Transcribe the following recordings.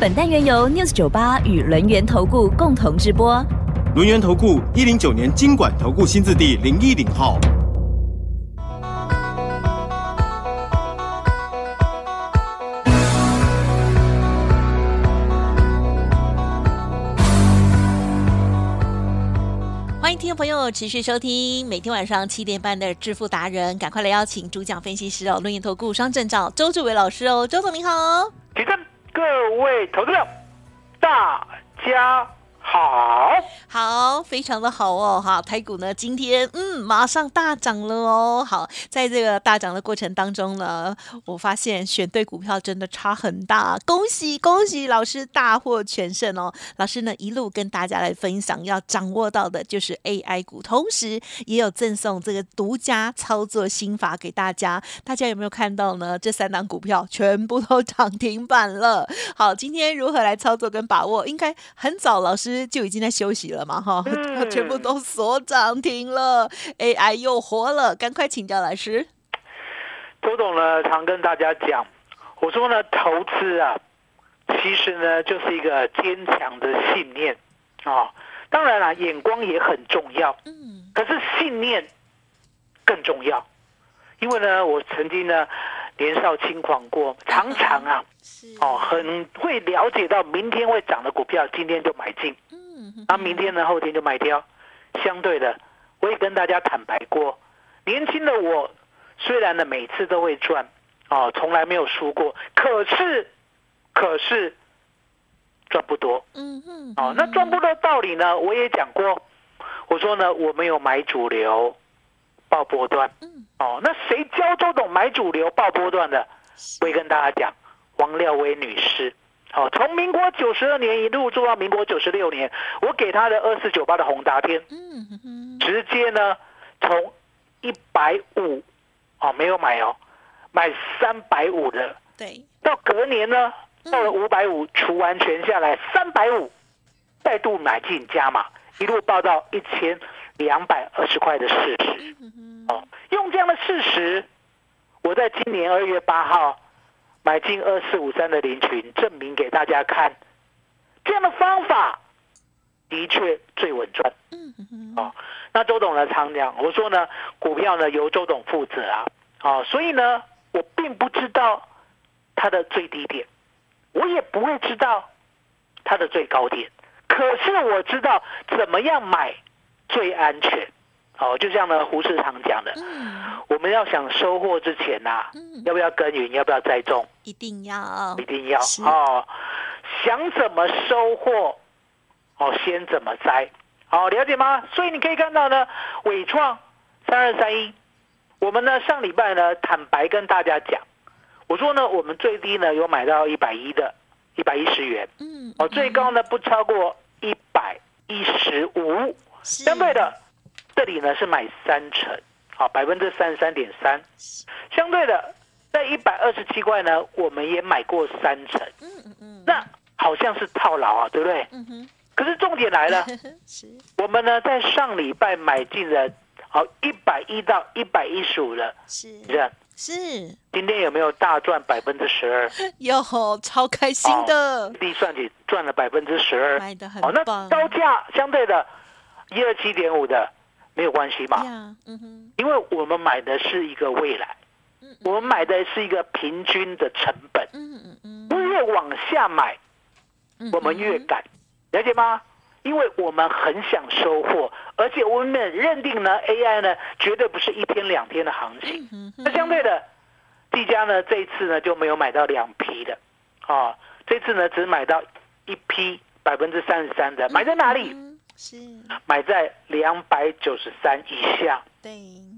本单元由 News 九八与轮源投顾共同直播。轮源投顾一零九年经管投顾新字第零一零号。欢迎听众朋友持续收听每天晚上七点半的致富达人，赶快来邀请主讲分析师哦，轮研投顾双证照周志伟老师哦，周总您好。起身，各位投资者，大家好。好，非常的好哦，哈，台股呢今天嗯马上大涨了哦，好，在这个大涨的过程当中呢，我发现选对股票真的差很大，恭喜恭喜老师大获全胜哦，老师呢一路跟大家来分享，要掌握到的就是 AI 股，同时也有赠送这个独家操作心法给大家，大家有没有看到呢？这三档股票全部都涨停板了，好，今天如何来操作跟把握？应该很早老师就已经在休息了。嘛哈，嗯 全部都锁涨停了，AI 又活了，赶快请教老师。周董呢，常跟大家讲，我说呢，投资啊，其实呢，就是一个坚强的信念啊。当然啦，眼光也很重要，嗯，可是信念更重要。因为呢，我曾经呢年少轻狂过，常常啊，哦，很会了解到明天会涨的股票，今天就买进。嗯，那明天呢，后天就卖掉。相对的，我也跟大家坦白过，年轻的我虽然呢每次都会赚，哦，从来没有输过，可是，可是赚不多。嗯嗯，哦，那赚不多道理呢，我也讲过，我说呢，我没有买主流，报波段。嗯，哦，那谁教周董买主流报波段的？我也跟大家讲，王廖薇女士。好、从民国九十二年一路做到民国九十六年，我给她的二四九八的宏达天，嗯直接呢从一百五，哦没有买哦，买三百五的，对，到隔年呢嗯。到了五百五，除完全下来三百五，再度买进加码，一路报到一千两百二十块的事实。哦，用这样的事实，我在今年二月八号买进二四五三的林群，证明给大家看，这样的方法的确最稳赚。哦，那周董呢常讲，我说呢，股票呢由周董负责啊，哦，所以呢，我并不知道它的最低点，我也不会知道它的最高点，可是我知道怎么样买最安全。哦，就像呢胡市长讲的，嗯，我们要想收获之前呐、嗯。要不要耕耘，要不要栽种，一定要。一，定要。是。哦。想怎么收获，哦，先怎么栽，好、了解吗？所以你可以看到呢，伟创三二三一，我们呢上礼拜呢坦白跟大家讲，我说呢我们最低呢有买到一百一的，一百一十元，嗯，哦，最高呢不超过一百一十五，是相对的，这里呢是买三成，好，百分之三十三点三。相对的，在一百二十七块呢，我们也买过三成，嗯嗯嗯，那好像是套牢啊，对不对？嗯哼，可是重点来了，是，我们呢在上礼拜买进了好一百一到一百一十五的是。人，是，今天有没有大赚百分之十二？哟，超开心的，计算起赚了百分之十二。买的很哦，那棒，高价相对的，一二七点五的没有关系嘛，嗯哼，因为我们买的是一个未来，嗯我们买的是一个平均的成本，嗯嗯嗯，越往下买，嗯我们越敢，了解吗？因为我们很想收获，而且我们也认定呢，AI 呢绝对不是一天两天的行情。那相对的，技嘉呢这一次呢就没有买到两批的，啊，这次呢只买到一批百分之三十三的，买在哪里？嗯是，买在两百九十三以下。对，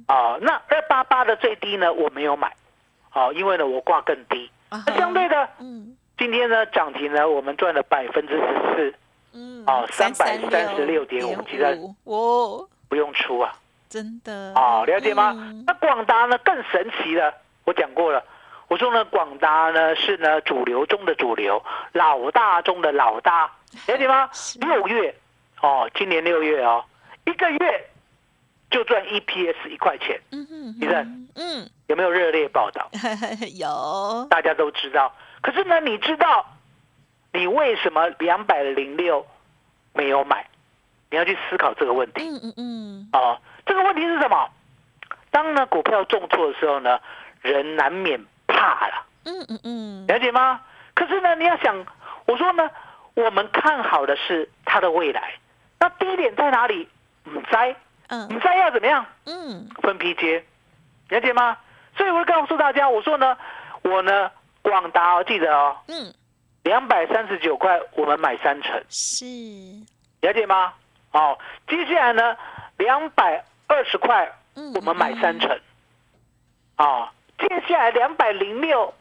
哦。那二八八的最低呢我没有买，哦，因为呢我挂更低。啊那相对的，嗯，今天呢涨停呢，我们赚了百分之十四，嗯哦336.5其实哦，不用出啊。真的。哦，了解吗？嗯。那广达呢更神奇了，我讲过了，我说呢广达呢是呢主流中的主流，老大中的老大，了解吗？六月哦，今年六月哦，一个月就赚 EPS 一块钱，嗯哼，李正嗯，有没有热烈报道？有，大家都知道。可是呢，你知道你为什么两百零六没有买？你要去思考这个问题。嗯嗯嗯，哦，这个问题是什么？当呢股票重挫的时候呢，人难免怕了，嗯嗯嗯，了解吗？可是呢，你要想，我说呢，我们看好的是它的未来，那低点在哪里？唔知，嗯。唔知要怎么样？嗯，分批接，了解吗？所以我会告诉大家，我说呢，我呢广达哦，记得哦，嗯，两百三十九块，我们买三成，是，了解吗？哦，接下来呢，两百二十块，嗯，我们买三成，啊、接下来两百零六，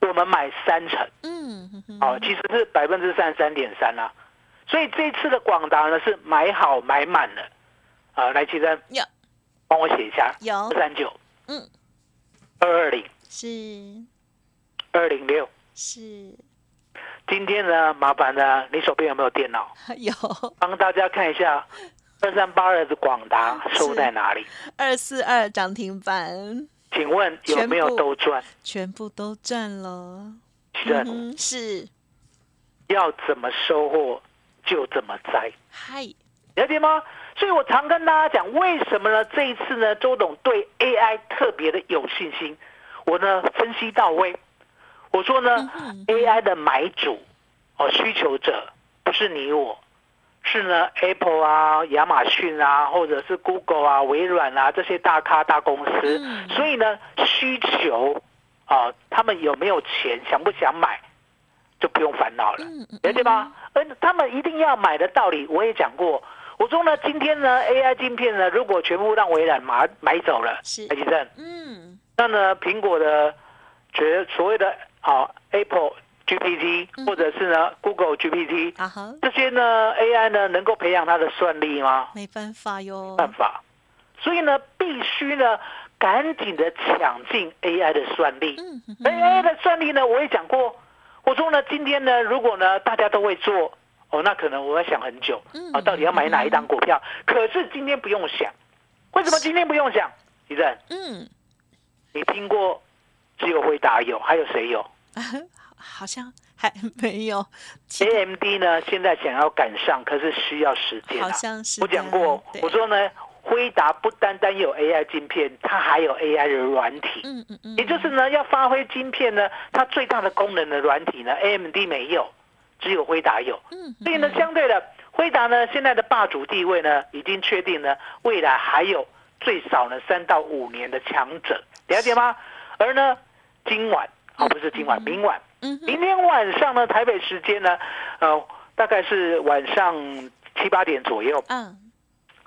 我们买三成，嗯，嗯嗯，哦，其实是百分之三十三点三啦。所以这次的广达呢是买好买满了，啊，来齐珍有。帮我写一下，有。二三九。嗯，二二零。是。二零六。是，今天呢，麻烦呢，你手边有没有电脑？有。帮大家看一下二三八二的广达收在哪里？二四二涨停板，请问有没有都赚？全部都赚了，齐珍、嗯，是，要怎么收获就怎么栽。嗨，了解吗？所以我常跟大家讲，为什么呢？这一次呢，周董对 AI 特别的有信心。我呢分析到位，我说呢、嗯 AI 的买主哦，需求者不是你我，是呢 Apple 啊、亚马逊啊，或者是 Google 啊、微软啊这些大咖大公司。嗯所以呢，需求啊，他们有没有钱，想不想买，就不用烦恼了。嗯嗯，了解吗？而他们一定要买的道理，我也讲过。我说呢，今天呢，AI 晶片呢，如果全部让微软买买走了，是台积电，嗯，那呢，苹果的觉所谓的啊 Apple GPT 嗯或者是呢 Google GPT 啊哈，这些呢 AI 呢，能够培养它的算力吗？没办法哟，办法。所以呢，必须呢，赶紧的抢进 AI 的算力。嗯 AI 的算力呢，我也讲过，我说呢，今天呢，如果呢大家都会做，哦，那可能我要想很久嗯啊，到底要买哪一档股票？可是今天不用想，为什么今天不用想？李正，嗯，你听过只有回答有，还有谁有 好像还没有，？AMD 呢？现在想要赶上，可是需要时间好啊。像是我讲过，我，说呢，辉达不单单有 AI 晶片，它还有 AI 的软体。嗯嗯嗯，也就是呢，要发挥晶片呢，它最大的功能的软体呢，AMD 没有，只有辉达有。嗯，所以呢，相对的，辉达呢现在的霸主地位呢，已经确定呢，未来还有最少呢三到五年的强者，了解吗？而呢，今晚啊、不是今晚，明晚，嗯明天晚上呢，台北时间呢，呃，大概是晚上七八点左右。嗯，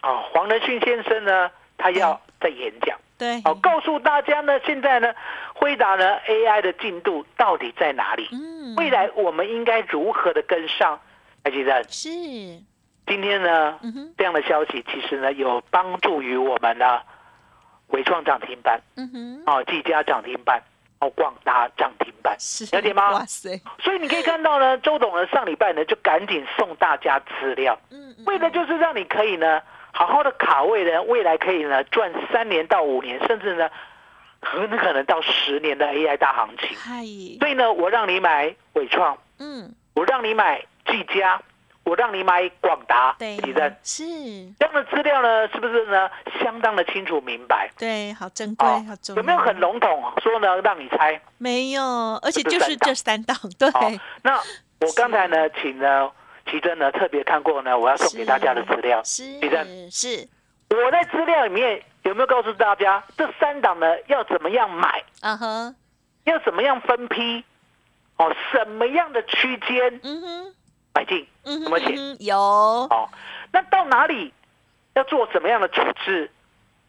啊，黄仁勋先生呢，他要在演讲。对，好，告诉大家呢，现在呢，辉达呢 AI 的进度到底在哪里？嗯，未来我们应该如何的跟上？台积电是，今天呢，这样的消息其实呢有帮助于我们呢，伟创涨停板，嗯哼，哦，技嘉涨停板，哦，广达涨停板。了解吗？哇塞，所以你可以看到呢，周董呢上礼拜呢就赶紧送大家资料，嗯，嗯。为的就是让你可以呢好好的卡位呢，未来可以呢赚三年到五年，甚至呢很可能到十年的 AI 大行情。所以呢，我让你买伟创，嗯，我让你买技嘉，我让你买广达，对李正，是，这样的资料呢，是不是呢相当的清楚明白？对，好珍贵，哦好重要，有没有很笼统说呢让你猜？没有，而且就是这三档对，好，那我刚才呢，请呢奇珍呢特别看过呢，我要送给大家的资料。是是我在资料里面有没有告诉大家，这三档呢要怎么样买，啊哼，要怎么样分批？哦，什么样的区间嗯哼，买进？嗯哼，有没有写有，哦，那到哪里要做什么样的处置？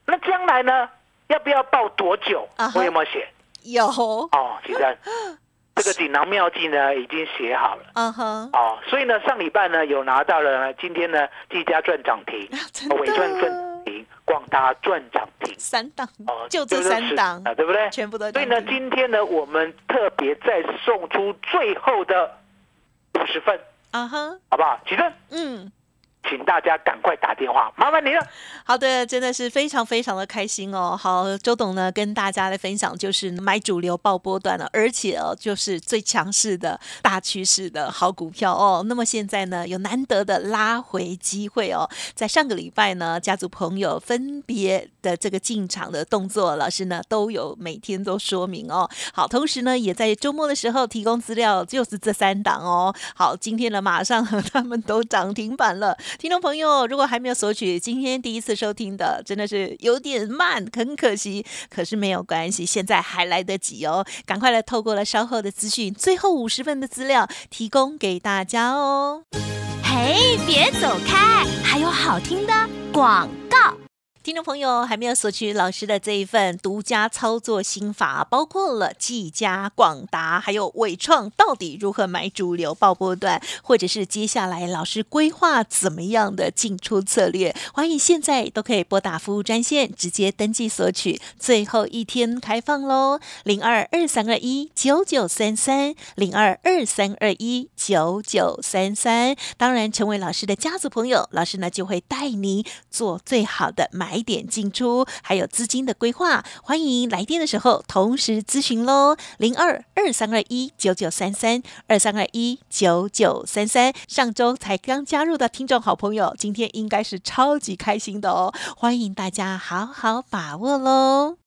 那将来呢，要不要报多久我有没有写？有，哦，其实 这个锦囊妙计呢已经写好了。嗯哼，哦，所以呢，上礼拜呢有拿到了，今天呢，技嘉赚涨停，真伟创赚的涨停，广达赚涨停，三档哦，就这是三档啊，对不对？全部都所以呢，今天呢，我们特别再送出最后的五十份，啊哈，好不好？起正，嗯。请大家赶快打电话，麻烦你了。好的，真的是非常非常的开心哦。好，周董呢跟大家来分享，就是买主流爆波段了，而且哦，就是最强势的大趋势的好股票哦。那么现在呢，有难得的拉回机会哦。在上个礼拜呢，家族朋友分别的这个进场的动作，老师呢都有每天都说明哦。好，同时呢，也在周末的时候提供资料，就是这三档哦。好，今天呢，马上 他们都涨停板了。听众朋友，如果还没有索取，今天第一次收听的，真的是有点慢，很可惜。可是没有关系，现在还来得及哦，赶快来透过了稍后的资讯，最后五十份的资料提供给大家哦。嘿，别走开，还有好听的广告。听众朋友还没有索取老师的这一份独家操作心法，包括了技嘉、广达还有伟创，到底如何买主流爆波段，或者是接下来老师规划怎么样的进出策略，欢迎现在都可以拨打服务专线直接登记索取，最后一天开放喽，零二二三二一九九三三零二二三二一九九三三。当然，成为老师的家族朋友，老师呢就会带你做最好的买买点进出，还有资金的规划。欢迎来电的时候同时咨询喽，零二二三二一九九三三二三二一九九三三。上周才刚加入的听众好朋友，今天应该是超级开心的哦，欢迎大家好好把握喽。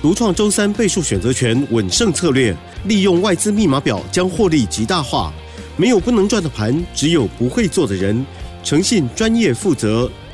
独创周三倍数选择权稳胜策略，利用外资密码表将获利极大化。没有不能赚的盘，只有不会做的人。诚信、专业、负责。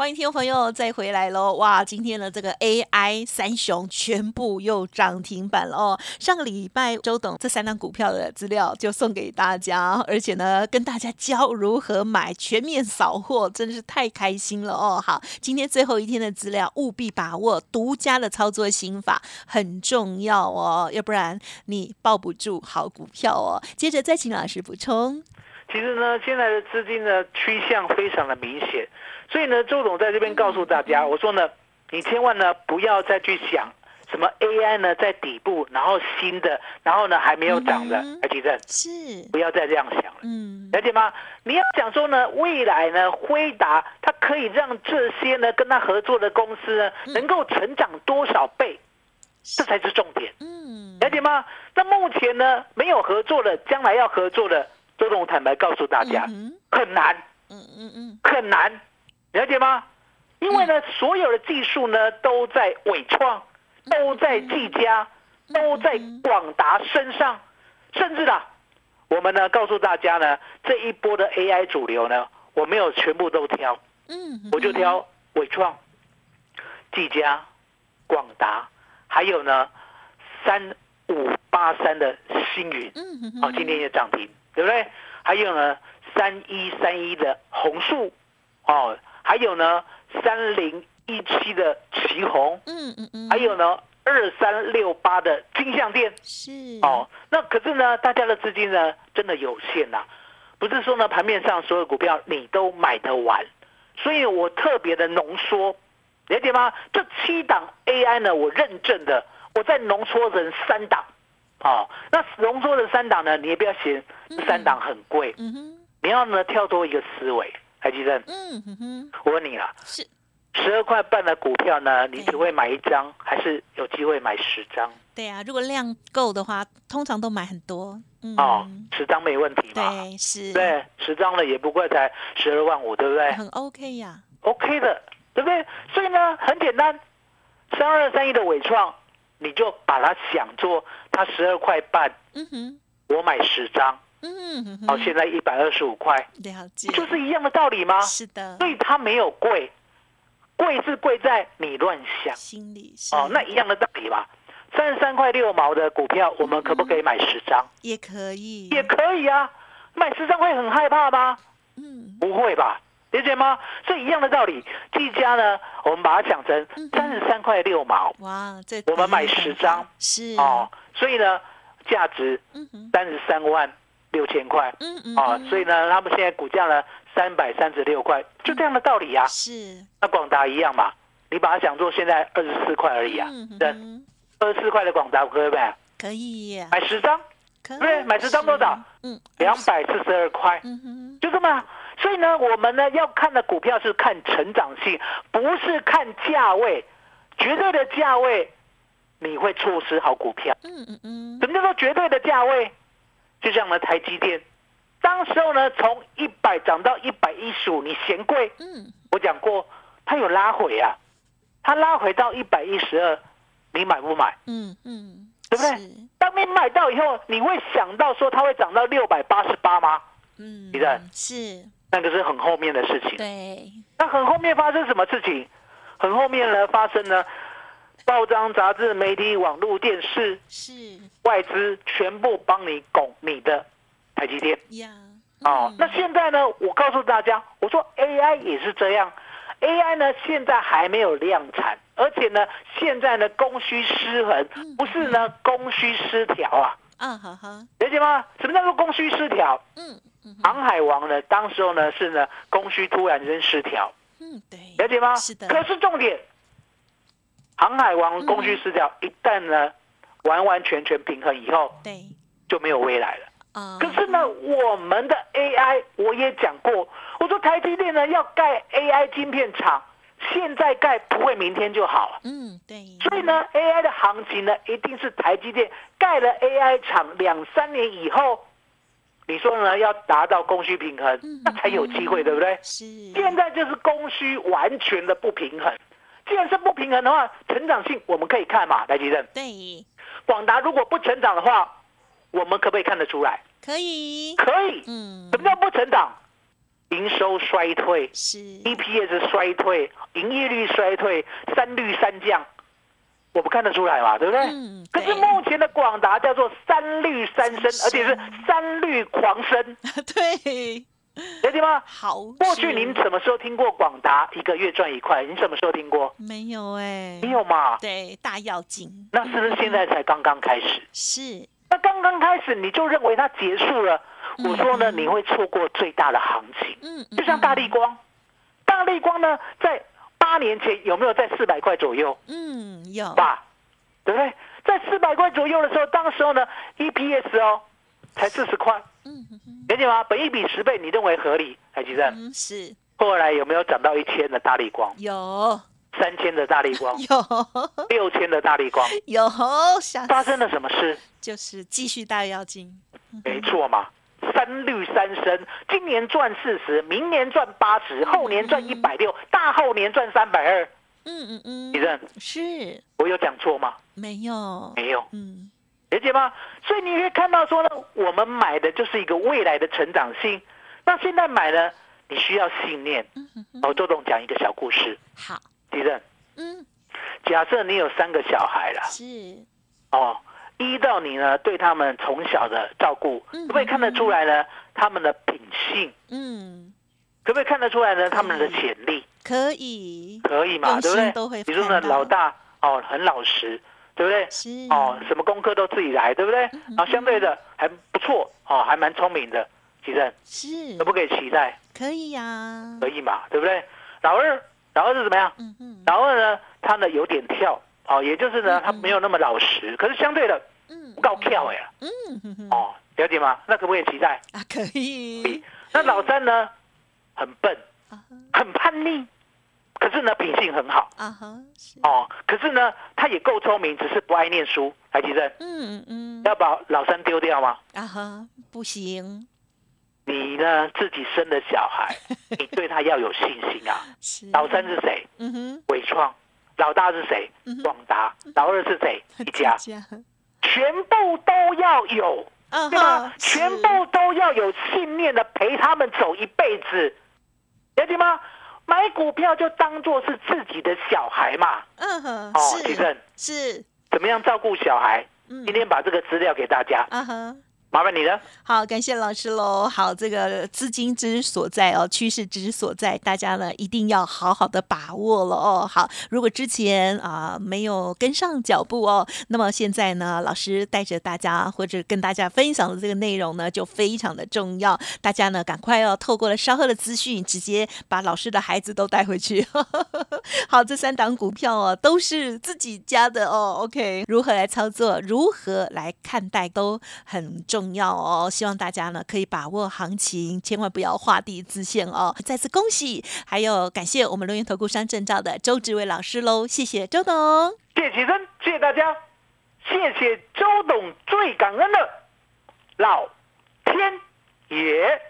欢迎听众朋友再回来喽！哇，今天的这个 AI 三雄全部又涨停板了哦。上个礼拜周董这三档股票的资料就送给大家，而且呢跟大家教如何买，全面扫货，真的是太开心了哦。好，今天最后一天的资料务必把握，独家的操作心法很重要哦，要不然你抱不住好股票哦。接着再请老师补充。其实呢，现在的资金呢趋向非常的明显，所以呢，周董在这边告诉大家，我说呢，你千万呢不要再去想什么 AI 呢在底部，然后新的，然后呢还没有涨的嗯哼，台积电，是，不要再这样想了。嗯，了解吗？你要讲说呢，未来呢，辉达它可以让这些呢跟他合作的公司呢，能够成长多少倍，这才是重点，嗯，了解吗？那目前呢，没有合作的，将来要合作的，周董坦白告诉大家，嗯很难，嗯嗯嗯，很难，了解吗？因为呢，所有的技术呢都在伟创，都在技嘉，都在广达身上，甚至啦，我们呢告诉大家呢，这一波的 AI 主流呢，我没有全部都挑，嗯，我就挑伟创、技嘉、广达，还有呢三五八三的星云，嗯嗯哦，今天也涨停，对不对？还有呢，三一三一的红树，哦，还有呢，三零一七的旗红，嗯嗯嗯，还有呢，二三六八的金项店，是。哦，那可是呢，大家的资金呢，真的有限呐、不是说呢，盘面上所有股票你都买得完，所以我特别的浓缩，了解吗？这七档 AI 呢，我认证的，我再浓缩成三档，哦，那浓缩的三档呢，你也不要嫌三档很贵，嗯哼。你要呢跳脱一个思维，海基正，嗯哼哼。我问你啊，是。十二块半的股票呢，你只会买一张，还是有机会买十张？对啊，如果量够的话，通常都买很多，嗯，哦，十张没问题嘛？对是，对，十张了也不过才十二万五，对不对？很 OK 呀，？OK 的，对不对？所以呢，很简单，三二三一的伟创，你就把它想做它十二块半，嗯哼。我买十张，嗯哼哦，哼，现在一百二十五块，了解，就是一样的道理吗？是的，所以它没有贵，贵是贵在你乱想。心里哦，那一样的道理吧。三十三块六毛的股票，我们可不可以买十张？也可以，也可以啊，买十张会很害怕吗？嗯。不会吧？理解吗？所以一样的道理，技嘉呢，我们把它讲成嗯。三十三块六毛。哇，这我们买体验很10张是。哦，所以呢，价值三十三万六千块嗯嗯啊，嗯所以呢，他们现在股价呢三百三十六块，就这样的道理啊。是那广达一样嘛，你把它想做现在二十四块而已啊，嗯对，哼二十四块的广达可以买？可以买十张，可以对不对买十张多少？嗯两百四十二块。嗯哼就这么啊。所以呢，我们呢要看的股票是看成长性，不是看价位。绝对的价位，你会错失好股票。嗯嗯嗯什么叫做绝对的价位？就像呢台积电，当时候呢从一百涨到一百一十五，你嫌贵？嗯我讲过，它有拉回啊，它拉回到一百一十二，你买不买？嗯嗯，对不对是当你买到以后，你会想到说它会涨到六百八十八吗？嗯你的是那个是很后面的事情。对那很后面发生什么事情？很后面呢发生呢，报章、杂志、媒体、网络、电视、是外资全部帮你拱你的台积电呀哦嗯。那现在呢，我告诉大家，我说 AI 也是这样，AI 呢现在还没有量产，而且呢现在呢供需失衡，不是呢供需失调啊，嗯哈哈了解吗？什么叫做供需失调？嗯嗯航海王呢，当时候呢是呢供需突然间失调。嗯对了解吗？是的可是重点，航海王供需失调，一旦呢完完全全平衡以后，对就没有未来了。啊可是呢，我们的 AI 我也讲过，我说台积电呢要盖 AI 晶片厂，现在盖不会明天就好了。嗯对所以呢，AI 的行情呢，一定是台积电盖了 AI 厂两三年以后，你说呢要达到供需平衡嗯，那才有机会，对不对？是现在就是供需完全的不平衡。既然是不平衡的话，成长性我们可以看嘛，来吉正。对广达如果不成长的话，我们可不可以看得出来？可以可以。嗯什么叫不成长？营收衰退是，EPS 衰退，营业率衰退，三率三降，我们看得出来嘛，对不对？嗯可是目前的广达叫做三率三升，而且是三率狂升，对 了解吗？好过去您什么时候听过广达一个月赚一块？您什么时候听过？没有哎没有嘛？对大要紧那是不是现在才刚刚开始？是那刚刚开始你就认为它结束了？我说呢，你会错过最大的行情。嗯嗯就像大力光，大力光呢，在八年前有没有在四百块左右？嗯有吧，对不对？在四百块左右的时候，当时候呢，EPS 哦，才四十块，嗯哼哼了解吗？本一比十倍，你认为合理？海基正，嗯是后来有没有涨到一千的大力光？有三千的大力光？有 六千的大力光？有发生了什么事？就是继续大妖精没错嘛，三率三升，今年赚四十，明年赚八十，后年赚一百六，大后年赚三百二。嗯嗯嗯你认是我有讲错吗？没有没有，嗯了解吗？所以你可以看到说呢，我们买的就是一个未来的成长性。那现在买呢，你需要信念。哦，周董讲一个小故事，好地震。嗯假设你有三个小孩了，是哦，依照你呢对他们从小的照顾，嗯可不可以看得出来呢？他们的品性，嗯可不可以看得出来呢？他们的潜力，可以可以嘛？用对不对？比如说呢，老大哦很老实，对不对？是哦，什么功课都自己来，对不对？嗯然后相对的还不错，哦，还蛮聪明的，其实是可不可以期待？可以呀可以嘛，对不对？老二，老二是怎么样？嗯嗯老二呢，他呢有点跳，哦，也就是呢嗯，他没有那么老实，可是相对的嗯不够跳哎，嗯哦，了解吗？那可不可以期待？啊可以那老三呢，很笨，很叛逆，可是呢品性很好，啊哈是哦，可是呢他也够聪明，只是不爱念书。来，吉正，嗯嗯要把老三丢掉吗？啊哈不行你呢自己生的小孩，你对他要有信心啊。是老三是谁？嗯哼伟创。老大是谁？广达。老二是谁？一家。全部都要有，啊对吧？全部都要有信念的陪他们走一辈子，了解吗？买股票就当做是自己的小孩嘛。嗯哼，哦，是奇正，是，怎么样照顾小孩？嗯今天把这个资料给大家，啊哈。麻烦你了。好，感谢老师喽。好，这个资金之所在哦，趋势之所在，大家呢一定要好好的把握了哦。好，如果之前啊、没有跟上脚步哦，那么现在呢，老师带着大家或者跟大家分享的这个内容呢，就非常的重要。大家呢赶快哦，透过了稍后的资讯，直接把老师的孩子都带回去。好，这三档股票哦，都是自己家的哦。OK，如何来操作，如何来看待，都很重要哦。希望大家呢可以把握行情，千万不要画地自限哦。再次恭喜，还有感谢我们龙岩投顾商证照的周志伟老师喽，谢谢周董。谢谢起身，谢谢大家，谢谢周董，最感恩的老天爷。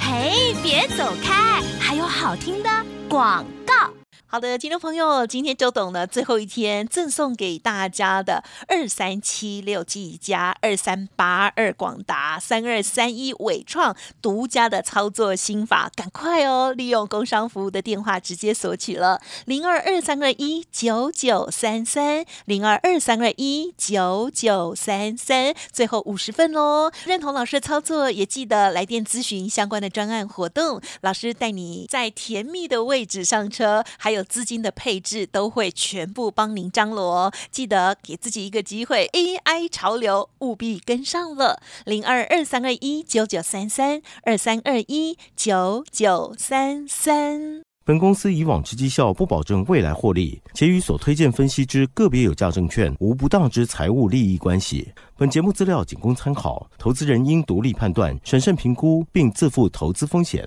嘿，别走开，还有好听的广告。好的，听众朋友，今天周董呢最后一天赠送给大家的二三七六 G 加、二三八二广达、三二三一伟创独家的操作心法，赶快哦，利用工商服务的电话直接索取了零二二三二一九九三三零二二三二一九九三三，最后五十份喽。认同老师的操作，也记得来电咨询相关的专案活动，老师带你在甜蜜的位置上车，还有资金的配置都会全部帮您张罗。记得给自己一个机会，AI 潮流务必跟上了。零二二三二一九九三三二三二一九九三三。本公司以往之绩效不保证未来获利，且与所推荐分析之个别有价证券无不当之财务利益关系。本节目资料仅供参考，投资人应独立判断、审慎评估，并自负投资风险。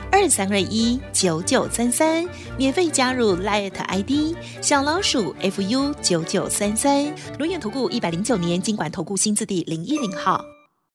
二三二一九九三三，免费加入 Light ID 小老鼠 fu 九九三三。轮源投顾一百零九年经管投顾新字第零一零号。